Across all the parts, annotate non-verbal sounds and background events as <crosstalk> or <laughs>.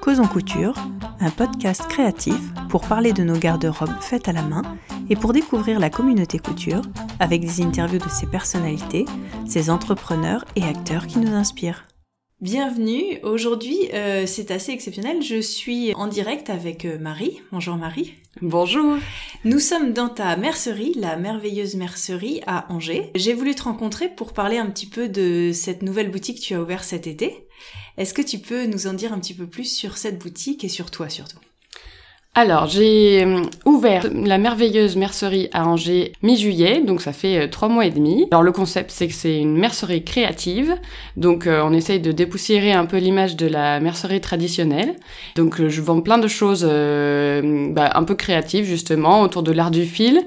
Causons Couture, un podcast créatif pour parler de nos garde-robes faites à la main et pour découvrir la communauté couture avec des interviews de ses personnalités, ses entrepreneurs et acteurs qui nous inspirent. Bienvenue, aujourd'hui euh, c'est assez exceptionnel, je suis en direct avec euh, Marie. Bonjour Marie. Bonjour. Nous sommes dans ta mercerie, la merveilleuse mercerie à Angers. J'ai voulu te rencontrer pour parler un petit peu de cette nouvelle boutique que tu as ouverte cet été. Est-ce que tu peux nous en dire un petit peu plus sur cette boutique et sur toi surtout? Alors, j'ai euh, ouvert la merveilleuse mercerie à Angers mi-juillet, donc ça fait euh, trois mois et demi. Alors le concept, c'est que c'est une mercerie créative, donc euh, on essaye de dépoussiérer un peu l'image de la mercerie traditionnelle. Donc je vends plein de choses bah, un peu créatives justement autour de l'art du fil,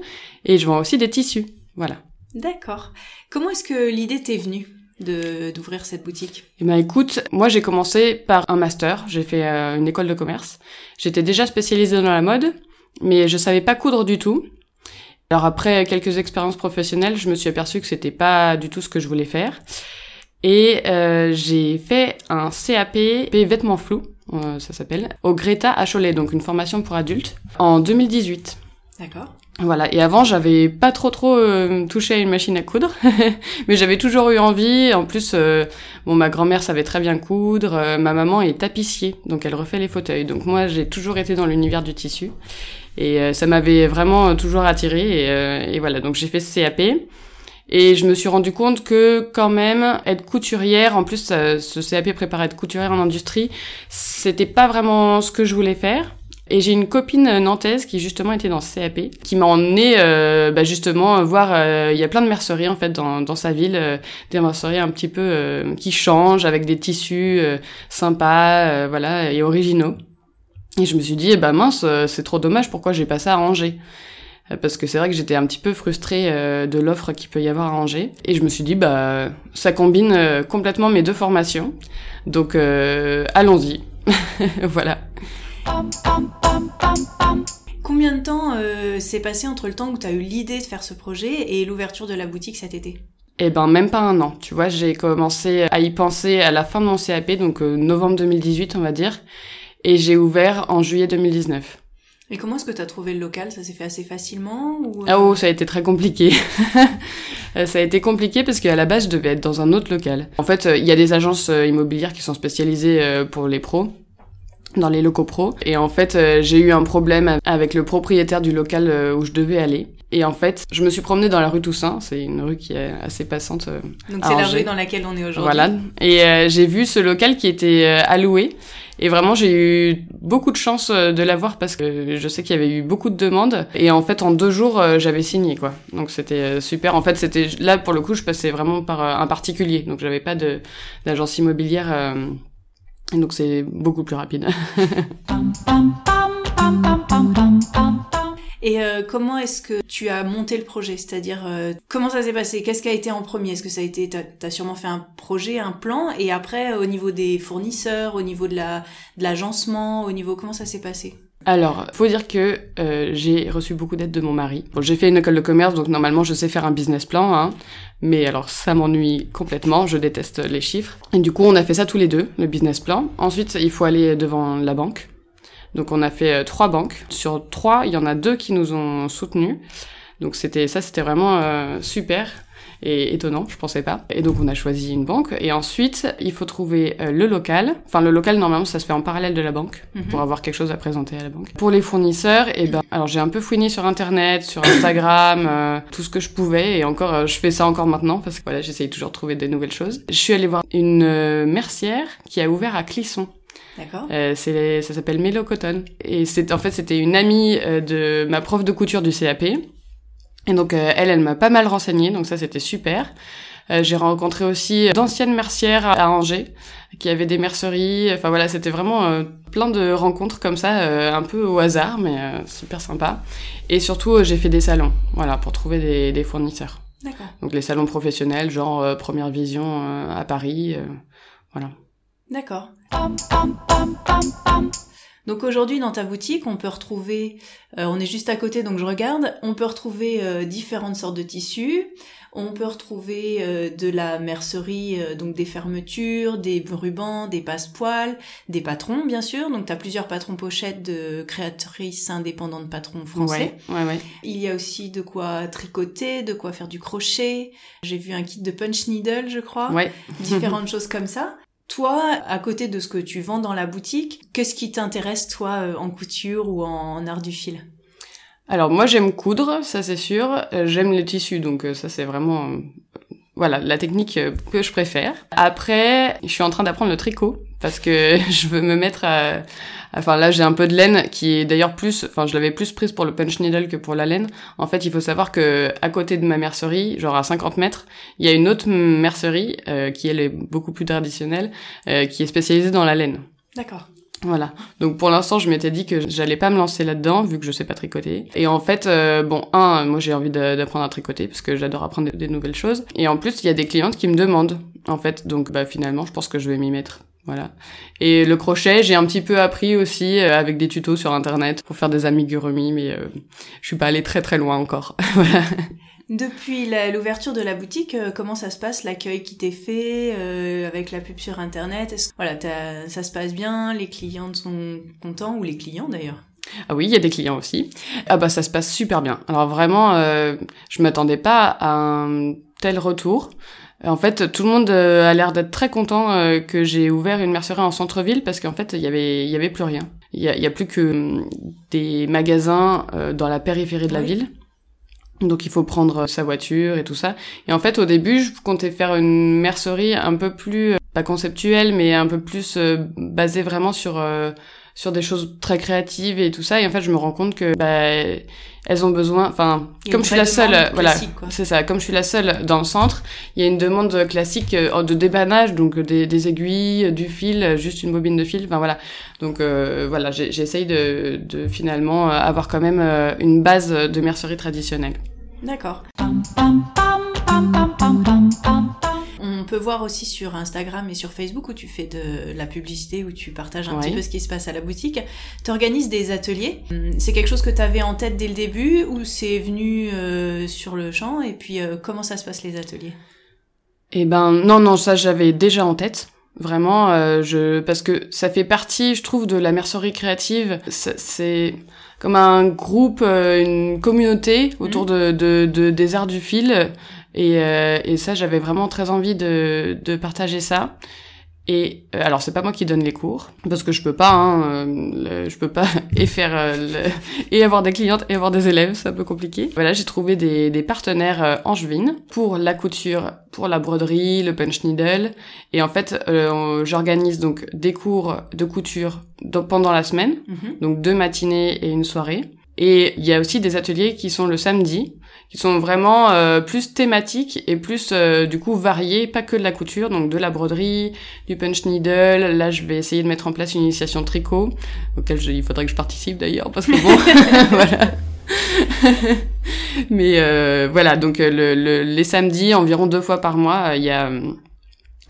et je vends aussi des tissus. Voilà. D'accord. Comment est-ce que l'idée t'est venue? De d'ouvrir cette boutique? Eh ben écoute, moi j'ai commencé par un master, j'ai fait euh, une école de commerce. J'étais déjà spécialisée dans la mode, mais je savais pas coudre du tout. Alors après quelques expériences professionnelles, je me suis aperçue que c'était pas du tout ce que je voulais faire. Et euh, j'ai fait un CAP vêtements flous, euh, ça s'appelle, au Greta à donc une formation pour adultes, en 2018. D'accord. Voilà. Et avant, j'avais pas trop trop euh, touché à une machine à coudre, <laughs> mais j'avais toujours eu envie. En plus, euh, bon, ma grand-mère savait très bien coudre. Euh, ma maman est tapissier, donc elle refait les fauteuils. Donc moi, j'ai toujours été dans l'univers du tissu, et ça m'avait vraiment toujours attiré. Et, et voilà. Donc j'ai fait ce CAP. Et je me suis rendu compte que quand même être couturière, en plus ce CAP préparait être couturière en industrie, c'était pas vraiment ce que je voulais faire. Et j'ai une copine nantaise qui justement était dans ce CAP, qui m'a emmené euh, bah, justement voir. Euh, il y a plein de merceries en fait dans, dans sa ville, euh, des merceries un petit peu euh, qui changent avec des tissus sympas, voilà, et originaux. Et je me suis dit, eh ben mince, c'est trop dommage. Pourquoi j'ai pas ça à Angers? Parce que c'est vrai que j'étais un petit peu frustrée de l'offre qu'il peut y avoir à Angers. Et je me suis dit, bah, ça combine complètement mes deux formations. Donc, allons-y. <laughs> voilà. Combien de temps euh, s'est passé entre le temps où tu as eu l'idée de faire ce projet et l'ouverture de la boutique cet été? Eh ben même pas un an, tu vois, j'ai commencé à y penser à la fin de mon CAP, donc euh, novembre 2018 on va dire, et j'ai ouvert en juillet 2019. Et comment est-ce que tu as trouvé le local? Ça s'est fait assez facilement ou... Ah oh, ça a été très compliqué. <laughs> ça a été compliqué parce qu'à la base, je devais être dans un autre local. En fait, il y a des agences immobilières qui sont spécialisées pour les pros dans les locaux pro. Et en fait, euh, j'ai eu un problème avec le propriétaire du local euh, où je devais aller. Et en fait, je me suis promenée dans la rue Toussaint, c'est une rue qui est assez passante. Euh, Donc c'est la rue dans laquelle on est aujourd'hui. Voilà. Et j'ai vu ce local qui était alloué. Et vraiment, j'ai eu beaucoup de chance de l'avoir parce que je sais qu'il y avait eu beaucoup de demandes. Et en fait, en deux jours, j'avais signé, quoi. Donc c'était super. En fait, c'était là pour le coup, je passais vraiment par un particulier. Donc j'avais pas de d'agence immobilière donc c'est beaucoup plus rapide. <laughs> Et euh, comment est-ce que tu as monté le projet? C'est-à-dire, euh, comment ça s'est passé? Qu'est-ce qui a été en premier? Est-ce que ça a été, t'as as sûrement fait un projet, un plan, et après, au niveau des fournisseurs, au niveau de la de l'agencement, au niveau comment ça s'est passé? Alors, faut dire que euh, j'ai reçu beaucoup d'aide de mon mari. Bon, j'ai fait une école de commerce, donc normalement je sais faire un business plan, hein, mais alors ça m'ennuie complètement, je déteste les chiffres. Et du coup, on a fait ça tous les deux, le business plan. Ensuite, il faut aller devant la banque. Donc on a fait euh, trois banques. Sur trois, il y en a deux qui nous ont soutenus. Donc c'était ça, c'était vraiment euh, super et étonnant, je pensais pas. Et donc on a choisi une banque et ensuite il faut trouver euh, le local. Enfin le local normalement ça se fait en parallèle de la banque mhm. pour avoir quelque chose à présenter à la banque. Pour les fournisseurs, et eh ben alors j'ai un peu fouiné sur internet, sur Instagram, euh, tout ce que je pouvais et encore euh, je fais ça encore maintenant parce que voilà j'essaye toujours de trouver des nouvelles choses. Je suis allée voir une mercière qui a ouvert à Clisson. D'accord. Euh, c'est ça s'appelle Mélo Cotton et c'est en fait c'était une amie de ma prof de couture du CAP et donc euh, elle, elle m'a pas mal renseignée, donc ça c'était super. Euh, j'ai rencontré aussi d'anciennes mercières à Angers qui avaient des merceries. Enfin voilà, c'était vraiment euh, plein de rencontres comme ça, un peu au hasard, mais super sympa. Et surtout, j'ai fait des salons, voilà, pour trouver des, des fournisseurs. D'accord. Donc les salons professionnels, genre Première Vision à Paris, voilà. D'accord. Donc aujourd'hui dans ta boutique, on peut retrouver, euh, on est juste à côté donc je regarde, on peut retrouver euh, différentes sortes de tissus, on peut retrouver euh, de la mercerie, donc des fermetures, des rubans, des passepoils, des patrons bien sûr. Donc tu as plusieurs patrons pochettes de créatrices indépendantes patrons français. Ouais, ouais, ouais. Il y a aussi de quoi tricoter, de quoi faire du crochet. J'ai vu un kit de punch needle, je crois. Ouais. Différentes <laughs> choses comme ça. Toi, à côté de ce que tu vends dans la boutique, qu'est-ce qui t'intéresse toi euh, en couture ou en art du fil? Alors moi j'aime coudre, ça c'est sûr. Euh, j'aime les tissus, donc euh, ça c'est vraiment voilà la technique que je préfère. Après, je suis en train d'apprendre le tricot parce que <laughs> je veux me mettre à, Enfin là j'ai un peu de laine qui est d'ailleurs plus, enfin je l'avais plus prise pour le punch needle que pour la laine. En fait il faut savoir que à côté de ma mercerie, genre à 50 mètres, il y a une autre mercerie euh, qui elle est beaucoup plus traditionnelle, euh, qui est spécialisée dans la laine. D'accord. Voilà. Donc pour l'instant, je m'étais dit que j'allais pas me lancer là-dedans vu que je sais pas tricoter. Et en fait, euh, bon, un, moi j'ai envie d'apprendre à tricoter parce que j'adore apprendre des, des, nouvelles choses. Et en plus, il y a des clientes qui me demandent en fait. Donc bah finalement, je pense que je vais m'y mettre. Voilà. Et le crochet, j'ai un petit peu appris aussi euh, avec des tutos sur internet pour faire des amigurumis, mais euh, je suis pas allée très très loin encore. <laughs> voilà. Depuis l'ouverture de la boutique, euh, comment ça se passe l'accueil qui t'est fait avec la pub sur internet? Est-ce, Voilà, ça se passe bien, les clients sont contents ou les clients d'ailleurs? Ah oui, il y a des clients aussi. Ah bah ça se passe super bien. Alors vraiment, je m'attendais pas à un tel retour. En fait, tout le monde euh, a l'air d'être très content euh, que j'ai ouvert une mercerie en centre-ville parce qu'en fait, il y avait, il y avait plus rien. Il y a, plus que hum, des magasins euh, dans la périphérie de la ville. Donc il faut prendre sa voiture et tout ça. Et en fait, au début, je comptais faire une mercerie un peu plus pas conceptuelle, mais un peu plus basée vraiment sur sur des choses très créatives et tout ça. Et en fait, je me rends compte que bah, elles ont besoin. Enfin, comme je suis la seule, voilà, c'est ça. Comme je suis la seule dans le centre, il y a une demande classique euh, de débannage, donc des, des, aiguilles, du fil, juste une bobine de fil. Enfin voilà. Donc euh, voilà, j'essaye de, de finalement avoir quand même euh, une base de mercerie traditionnelle. D'accord voir aussi sur Instagram et sur Facebook où tu fais de la publicité, où tu partages un petit peu ce qui se passe à la boutique. Tu organises des ateliers. Hum, c'est quelque chose que tu avais en tête dès le début ou c'est venu euh, sur le champ Et puis euh, comment ça se passe les ateliers? Eh ben non, non, ça j'avais déjà en tête. Vraiment, euh, je parce que ça fait partie, je trouve, de la mercerie créative. C'est comme un groupe, une communauté autour mmh. de, de, de, des arts du fil et, euh, et ça, j'avais vraiment très envie de, de partager ça. Et euh, alors c'est pas moi qui donne les cours parce que je peux pas, hein, euh, je peux pas <laughs> et faire euh, et avoir des clientes et avoir des élèves, c'est un peu compliqué. Voilà, j'ai trouvé des, des partenaires angevines pour la couture, pour la broderie, le punch needle. Et en fait, j'organise donc des cours de couture pendant la semaine, mhm. donc deux matinées et une soirée. Et il y a aussi des ateliers qui sont le samedi, qui sont vraiment euh, plus thématiques et plus euh, du coup variés, pas que de la couture, donc de la broderie, du punch needle. Là, je vais essayer de mettre en place une initiation tricot, auquel il faudrait que je participe d'ailleurs, parce que bon, <laughs> <laughs> voilà. Mais euh, voilà, donc le, les samedis, environ deux fois par mois, il y a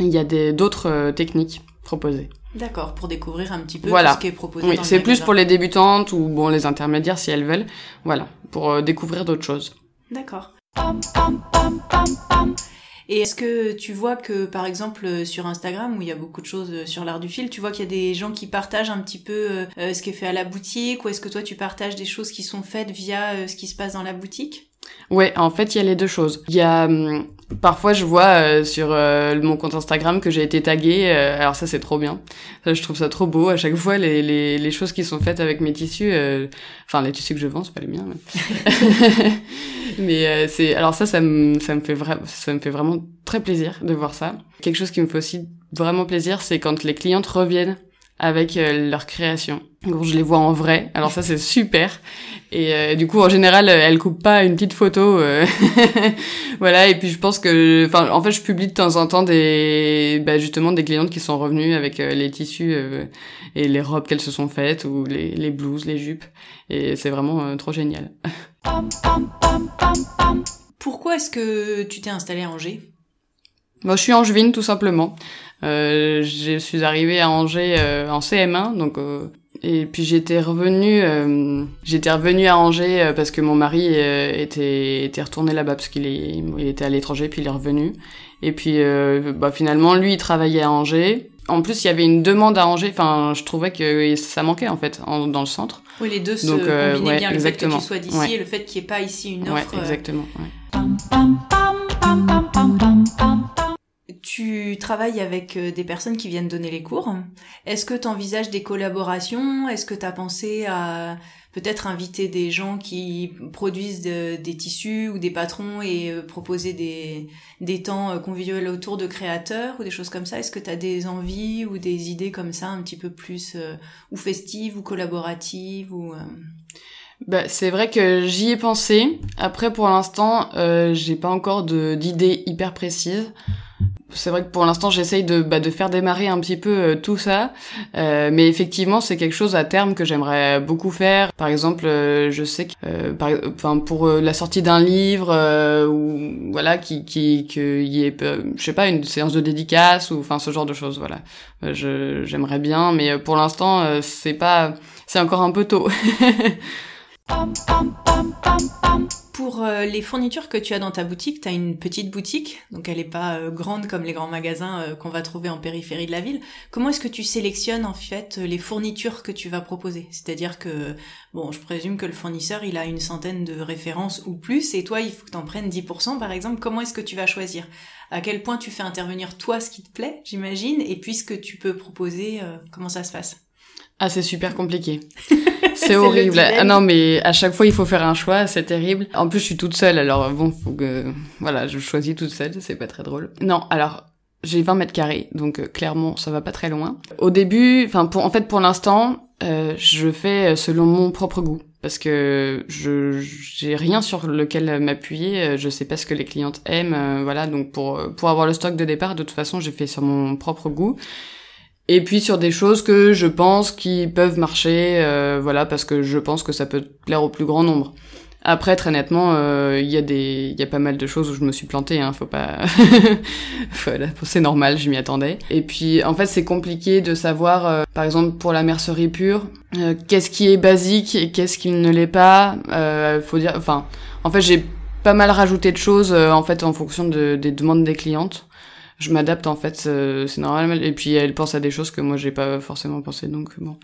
il y a d'autres techniques proposées. D'accord, pour découvrir un petit peu ce qui est proposé. Oui, c'est plus pour les débutantes ou bon les intermédiaires si elles veulent. Voilà, pour euh, découvrir d'autres choses. D'accord. Et est-ce que tu vois que, par exemple, euh, sur Instagram, où il y a beaucoup de choses euh, sur l'art du fil, tu vois qu'il y a des gens qui partagent un petit peu ce qui est fait à la boutique, ou est-ce que toi tu partages des choses qui sont faites via ce qui se passe dans la boutique? Ouais, en fait, il y a les deux choses. Il y a hum, parfois je vois euh, sur euh, mon compte Instagram que j'ai été taguée. Euh, alors ça c'est trop bien. Ça, je trouve ça trop beau à chaque fois les, les, les choses qui sont faites avec mes tissus. Enfin les tissus que je vends, c'est pas les miens. Mais, <laughs> <laughs> mais c'est alors ça ça me ça me fait vraiment ça me fait vraiment très plaisir de voir ça. Quelque chose qui me fait aussi vraiment plaisir, c'est quand les clientes reviennent avec euh, leur création. Donc je les vois en vrai, alors ça c'est super. Et euh, du coup en général elles coupent pas une petite photo, euh. <laughs> voilà. Et puis je pense que, enfin en fait je publie de temps en temps des, bah, justement des clientes qui sont revenues avec les tissus et les robes qu'elles se sont faites ou les, les blouses, les jupes. Et c'est vraiment trop génial. <laughs> Pourquoi est-ce que tu t'es installée à Angers? Moi je suis angevine tout simplement. Euh, je suis arrivée à Angers euh, en CM1, donc euh, Et puis j'étais revenue, euh, j'étais revenue à Angers euh, parce que mon mari euh, était était retourné là-bas parce qu'il est, il était à l'étranger puis il est revenu. Et puis bah, finalement lui il travaillait à Angers. En plus il y avait une demande à Angers. Enfin je trouvais que ça manquait en fait dans le centre. Oui les deux se combinaient bien le fait que tu sois d'ici et le fait qu'il n'y ait pas ici une offre. Ouais, exactement. Tu travailles avec euh, des personnes qui viennent donner les cours. Est-ce que tu envisages des collaborations? Est-ce que tu as pensé à peut-être inviter des gens qui produisent des tissus ou des patrons et euh, proposer des, des temps euh, conviviaux autour de créateurs ou des choses comme ça? Est-ce que tu as des envies ou des idées comme ça un petit peu plus ou festives ou collaboratives ou bah, c'est vrai que j'y ai pensé. Après, pour l'instant, euh, j'ai pas encore d'idées hyper précises c'est vrai que pour l'instant j'essaye de, bah, de faire démarrer un petit peu euh, tout ça, euh, mais effectivement c'est quelque chose à terme que j'aimerais beaucoup faire. Par exemple, euh, je sais que, par, enfin pour la sortie d'un livre ou voilà qui qui qu'il y ait, je sais pas une séance de dédicace ou enfin ce genre de choses. Voilà, je j'aimerais bien, mais pour l'instant c'est pas, c'est encore un peu tôt. <laughs> Pour euh, les fournitures que tu as dans ta boutique, tu as une petite boutique, donc elle n'est pas euh, grande comme les grands magasins euh, qu'on va trouver en périphérie de la ville. Comment est-ce que tu sélectionnes en fait les fournitures que tu vas proposer? C'est-à-dire que, bon, je présume que le fournisseur, il a une centaine de références ou plus, et toi, il faut que tu en prennes 10% par exemple. Comment est-ce que tu vas choisir? À quel point tu fais intervenir toi ce qui te plaît, j'imagine, et puis ce que tu peux proposer, comment ça se passe? Ah, c'est super compliqué. <laughs> C'est horrible. Ah non, mais à chaque fois, il faut faire un choix, c'est terrible. En plus, je suis toute seule, alors bon, faut que... Voilà, je choisis toute seule, c'est pas très drôle. Non, alors, j'ai 20 mètres carrés, donc euh, clairement, ça va pas très loin. Au début, enfin, pour, en fait, pour l'instant, euh, je fais selon mon propre goût. Parce que je j'ai rien sur lequel m'appuyer, euh, je sais pas ce que les clientes aiment, voilà. Donc pour pour avoir le stock de départ, de toute façon, j'ai fait sur mon propre goût et puis sur des choses que je pense qui peuvent marcher, euh, voilà, parce que je pense que ça peut plaire au plus grand nombre. Après, très nettement, euh, il y a des, il y a pas mal de choses où je me suis plantée, hein, faut pas, <laughs> voilà, c'est normal, je m'y attendais. Et puis, en fait, c'est compliqué de savoir, euh, par exemple, pour la mercerie pure, qu'est-ce qui est basique et qu'est-ce qui ne l'est pas. faut dire, enfin, en fait, j'ai pas mal rajouté de choses, en fait, en fonction de, des demandes des clientes je m'adapte en fait, c'est normal. Et puis elle pense à des choses que moi j'ai pas forcément pensé, donc bon,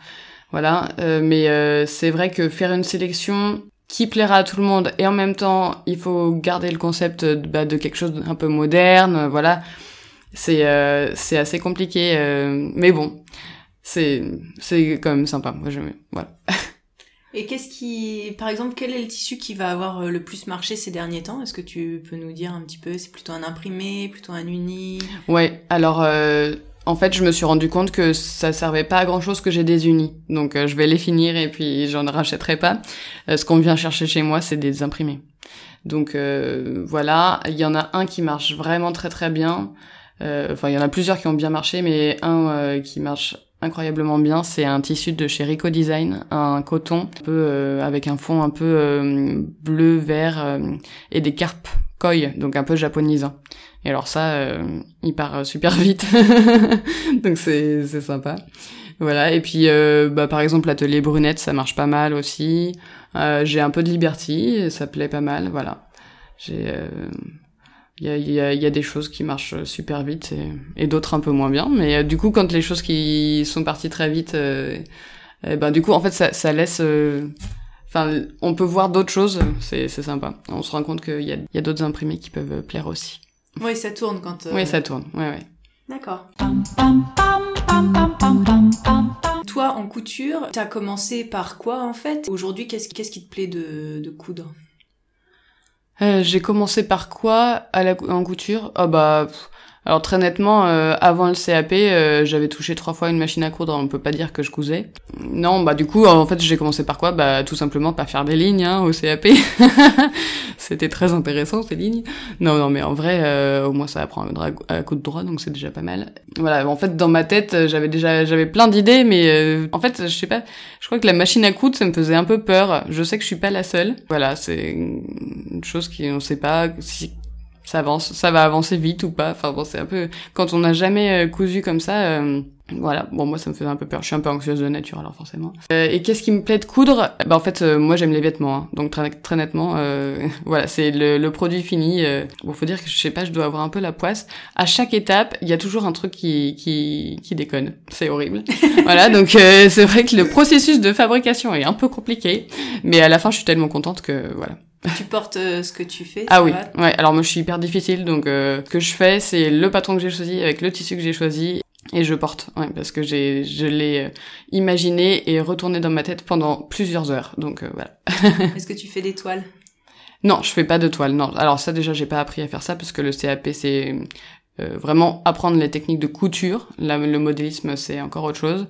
voilà. Euh, mais euh, c'est vrai que faire une sélection qui plaira à tout le monde et en même temps il faut garder le concept bah, de quelque chose d'un peu moderne, voilà. C'est euh, c'est assez compliqué, mais bon, c'est c'est quand même sympa. Moi je voilà. <laughs> Et qu'est-ce qui, par exemple, quel est le tissu qui va avoir euh, le plus marché ces derniers temps? Est-ce que tu peux nous dire un petit peu? C'est plutôt un imprimé, plutôt un uni? Ouais. Alors, euh, en fait, je me suis rendu compte que ça servait pas à grand chose que j'ai des unis. Donc, euh, je vais les finir et puis j'en rachèterai pas. ce qu'on vient chercher chez moi, c'est des imprimés. Donc voilà, il y en a un qui marche vraiment très très bien. Enfin, il y en a plusieurs qui ont bien marché, mais un qui marche incroyablement bien. C'est un tissu de chez Rico Design, un coton un peu euh, avec un fond un peu euh, bleu, vert euh, et des carpes koi, donc un peu japonisant. Et alors ça, il part super <laughs> vite, donc c'est sympa. Voilà. Et puis bah par exemple l'atelier brunette, ça marche pas mal aussi. J'ai un peu de Liberty, ça plaît pas mal. Voilà. Il y a, y, a, y a, des choses qui marchent super vite et, et d'autres un peu moins bien. Mais euh, du coup, quand les choses qui sont parties très vite, euh, eh ben du coup, en fait, ça, ça laisse. Euh, enfin, on peut voir d'autres choses. C'est sympa. On se rend compte qu'il y a, y a d'autres imprimés qui peuvent plaire aussi. Oui, ça tourne quand. Oui, ça tourne. Ouais, ouais. D'accord. Toi, en couture, t'as commencé par quoi en fait? Aujourd'hui, qu'est-ce qu'est-ce qui te plaît de, de coudre? Euh, j'ai commencé par quoi? À la, en couture? Ah bah alors très nettement, euh, avant le CAP, euh, j'avais touché trois fois une machine à coudre, on peut pas dire que je cousais. Non, bah du coup, en fait, j'ai commencé par quoi? Bah tout simplement par faire des lignes hein, au CAP. <laughs> C'était très intéressant ces lignes. Non, non, mais en vrai, euh, au moins ça apprend à, coudre droit, donc c'est déjà pas mal. Voilà, en fait, dans ma tête, j'avais déjà, j'avais plein d'idées, mais en fait, je sais pas, je crois que la machine à coudre, ça me faisait un peu peur. Je sais que je suis pas la seule. Voilà, c'est une chose qui, on sait pas si ça avance, ça va avancer vite ou pas. Enfin bon, c'est un peu quand on n'a jamais euh, cousu comme ça, euh, Voilà, bon moi ça me faisait un peu peur, je suis un peu anxieuse de nature alors forcément. Euh, et qu'est-ce qui me plaît de coudre? Bah en fait euh, moi j'aime les vêtements, hein. donc très, très nettement, euh, <laughs> voilà c'est le, le, produit fini. Euh. Bon faut dire que je sais pas, je dois avoir un peu la poisse. À chaque étape il y a toujours un truc qui qui, qui déconne, c'est horrible. <laughs> voilà donc euh, c'est vrai que le processus de fabrication est un peu compliqué, mais à la fin je suis tellement contente que voilà. Tu portes ce que tu fais Ah oui, ouais. Alors moi je suis hyper difficile, donc euh, ce que je fais, c'est le patron que j'ai choisi avec le tissu que j'ai choisi et je porte, ouais, parce que j'ai, je l'ai euh, imaginé et retourné dans ma tête pendant plusieurs heures. Donc euh, voilà. <laughs> Est-ce que tu fais des toiles? Non, je fais pas de toiles. Non, alors ça déjà j'ai pas appris à faire ça parce que le CAP c'est euh, vraiment apprendre les techniques de couture. Là, le modélisme c'est encore autre chose.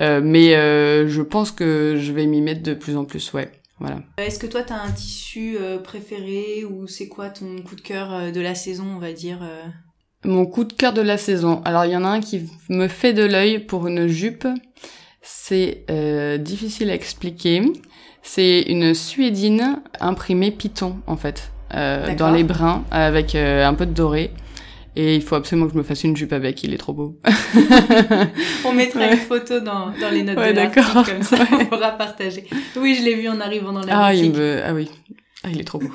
Euh, mais euh, je pense que je vais m'y mettre de plus en plus, ouais. Voilà. Est-ce que toi, tu as un tissu préféré ou c'est quoi ton coup de cœur de la saison, on va dire mon coup de cœur de la saison. Alors il y en a un qui me fait de l'œil pour une jupe. C'est euh, difficile à expliquer. C'est une suédine imprimée Python en fait, euh, dans les brins avec euh, un peu de doré. Et il faut absolument que je me fasse une jupe avec, il est trop beau. <laughs> on mettra une photo dans, dans les notes de l'article, comme ça <laughs> on pourra partager. Oui, je l'ai vu en arrivant dans la ah, boutique. Il me... Ah oui, ah, il est trop beau.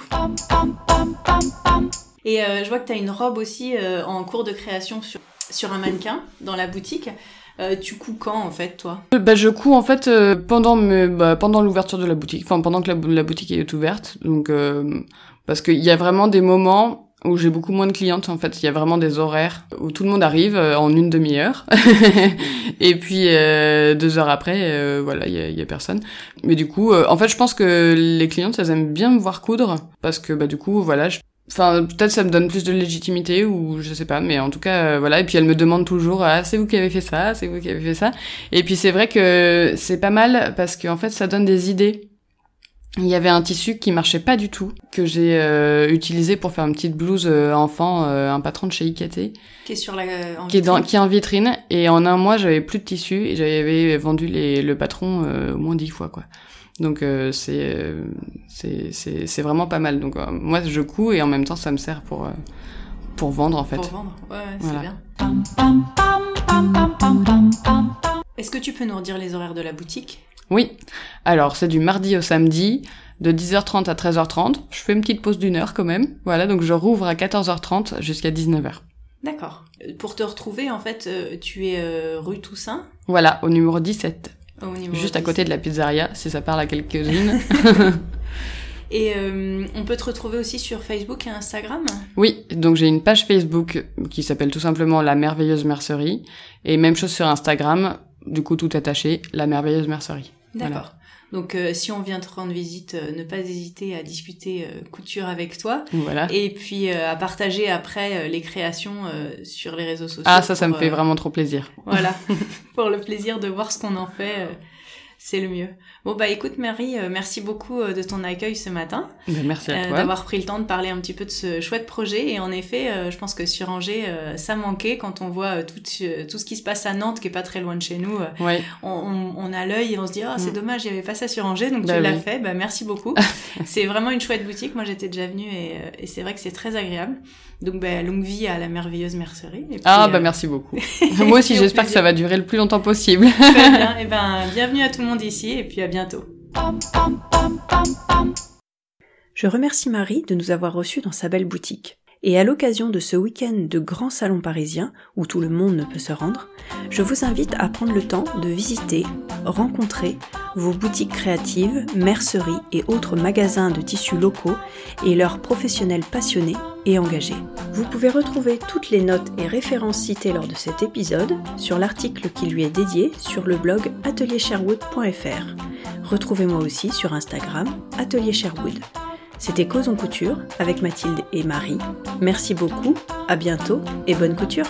Et euh, je vois que tu as une robe aussi euh, en cours de création sur, sur un mannequin dans la boutique. Euh, tu couds quand en fait toi? Bah, Je couds en fait euh, pendant, me, bah, pendant l'ouverture de la boutique, enfin pendant que la, boutique est ouverte. Donc euh, parce qu'il y a vraiment des moments où j'ai beaucoup moins de clientes en fait. Il y a vraiment des horaires où tout le monde arrive en une demi-heure <laughs> et puis deux heures après, voilà, il y a, y a, personne. Mais du coup, en fait, je pense que les clientes elles aiment bien me voir coudre parce que bah du coup, voilà, je Enfin, peut-être ça me donne plus de légitimité ou je sais pas, mais en tout cas, euh, voilà. Et puis elle me demande toujours, ah, c'est vous qui avez fait ça, c'est vous qui avez fait ça. Et puis c'est vrai que c'est pas mal parce qu'en fait, ça donne des idées. Il y avait un tissu qui marchait pas du tout, que j'ai euh, utilisé pour faire une petite blouse euh, enfant, euh, un patron de chez IKT. Qui est sur la, en qui est dans, qui est en vitrine. Et en un mois, j'avais plus de tissu et j'avais vendu les, le patron au moins dix fois, quoi. Donc euh, c'est c'est c'est vraiment pas mal. Donc euh, moi je couds et en même temps ça me sert pour euh, pour vendre en fait. Pour vendre, ouais, ouais c'est bien. Est-ce que tu peux nous redire les horaires de la boutique? Oui. Alors c'est du mardi au samedi de 10h30 à 13h30. Je fais une petite pause d'une heure quand même. Voilà, donc je rouvre à 14h30 jusqu'à 19h. D'accord. Pour te retrouver, en fait, tu es rue Toussaint? Voilà, au numéro 17. Juste à côté de la pizzeria, si ça parle à quelques-unes. <laughs> et euh, on peut te retrouver aussi sur Facebook et Instagram? Oui, donc j'ai une page Facebook qui s'appelle tout simplement La Merveilleuse Mercerie. Et même chose sur Instagram, du coup tout attaché, La Merveilleuse Mercerie. D'accord. Donc euh, si on vient te rendre visite, euh, ne pas hésiter à discuter euh, couture avec toi. Voilà. Et puis euh, à partager après euh, les créations sur les réseaux sociaux. Ah ça, ça me fait vraiment trop plaisir. Voilà, <laughs> <laughs> pour le plaisir de voir ce qu'on en fait c'est le mieux. Bon bah écoute Marie, euh, merci beaucoup euh, de ton accueil ce matin. Ben, merci à euh, toi. D'avoir pris le temps de parler un petit peu de ce chouette projet. Et en effet, je pense que sur Angers, ça manquait quand on voit tout, tout ce qui se passe à Nantes, qui est pas très loin de chez nous. Ouais. On, on, a l'œil et on se dit, oh, c'est mm. dommage, il n'y avait pas ça sur Angers, donc tu l'as fait. Bah merci beaucoup. <laughs> c'est vraiment une chouette boutique. Moi j'étais déjà venue et, et c'est vrai que c'est très agréable. Donc, bah, longue vie à la merveilleuse mercerie. Et puis, ah, bah, merci beaucoup. <laughs> Moi aussi, j'espère que ça va durer le plus longtemps possible. Très bien. <laughs> Et ben, bienvenue à tout le et puis à bientôt. Je remercie Marie de nous avoir reçus dans sa belle boutique. Et à l'occasion de ce week-end de grand salon parisien, où tout le monde ne peut se rendre, je vous invite à prendre le temps de visiter, rencontrer vos boutiques créatives, merceries et autres magasins de tissus locaux et leurs professionnels passionnés et engagés. Vous pouvez retrouver toutes les notes et références citées lors de cet épisode sur l'article qui lui est dédié sur le blog ateliersherwood.fr. Retrouvez-moi aussi sur Instagram, Atelier Sherwood. C'était Cause en couture avec Mathilde et Marie. Merci beaucoup, à bientôt et bonne couture.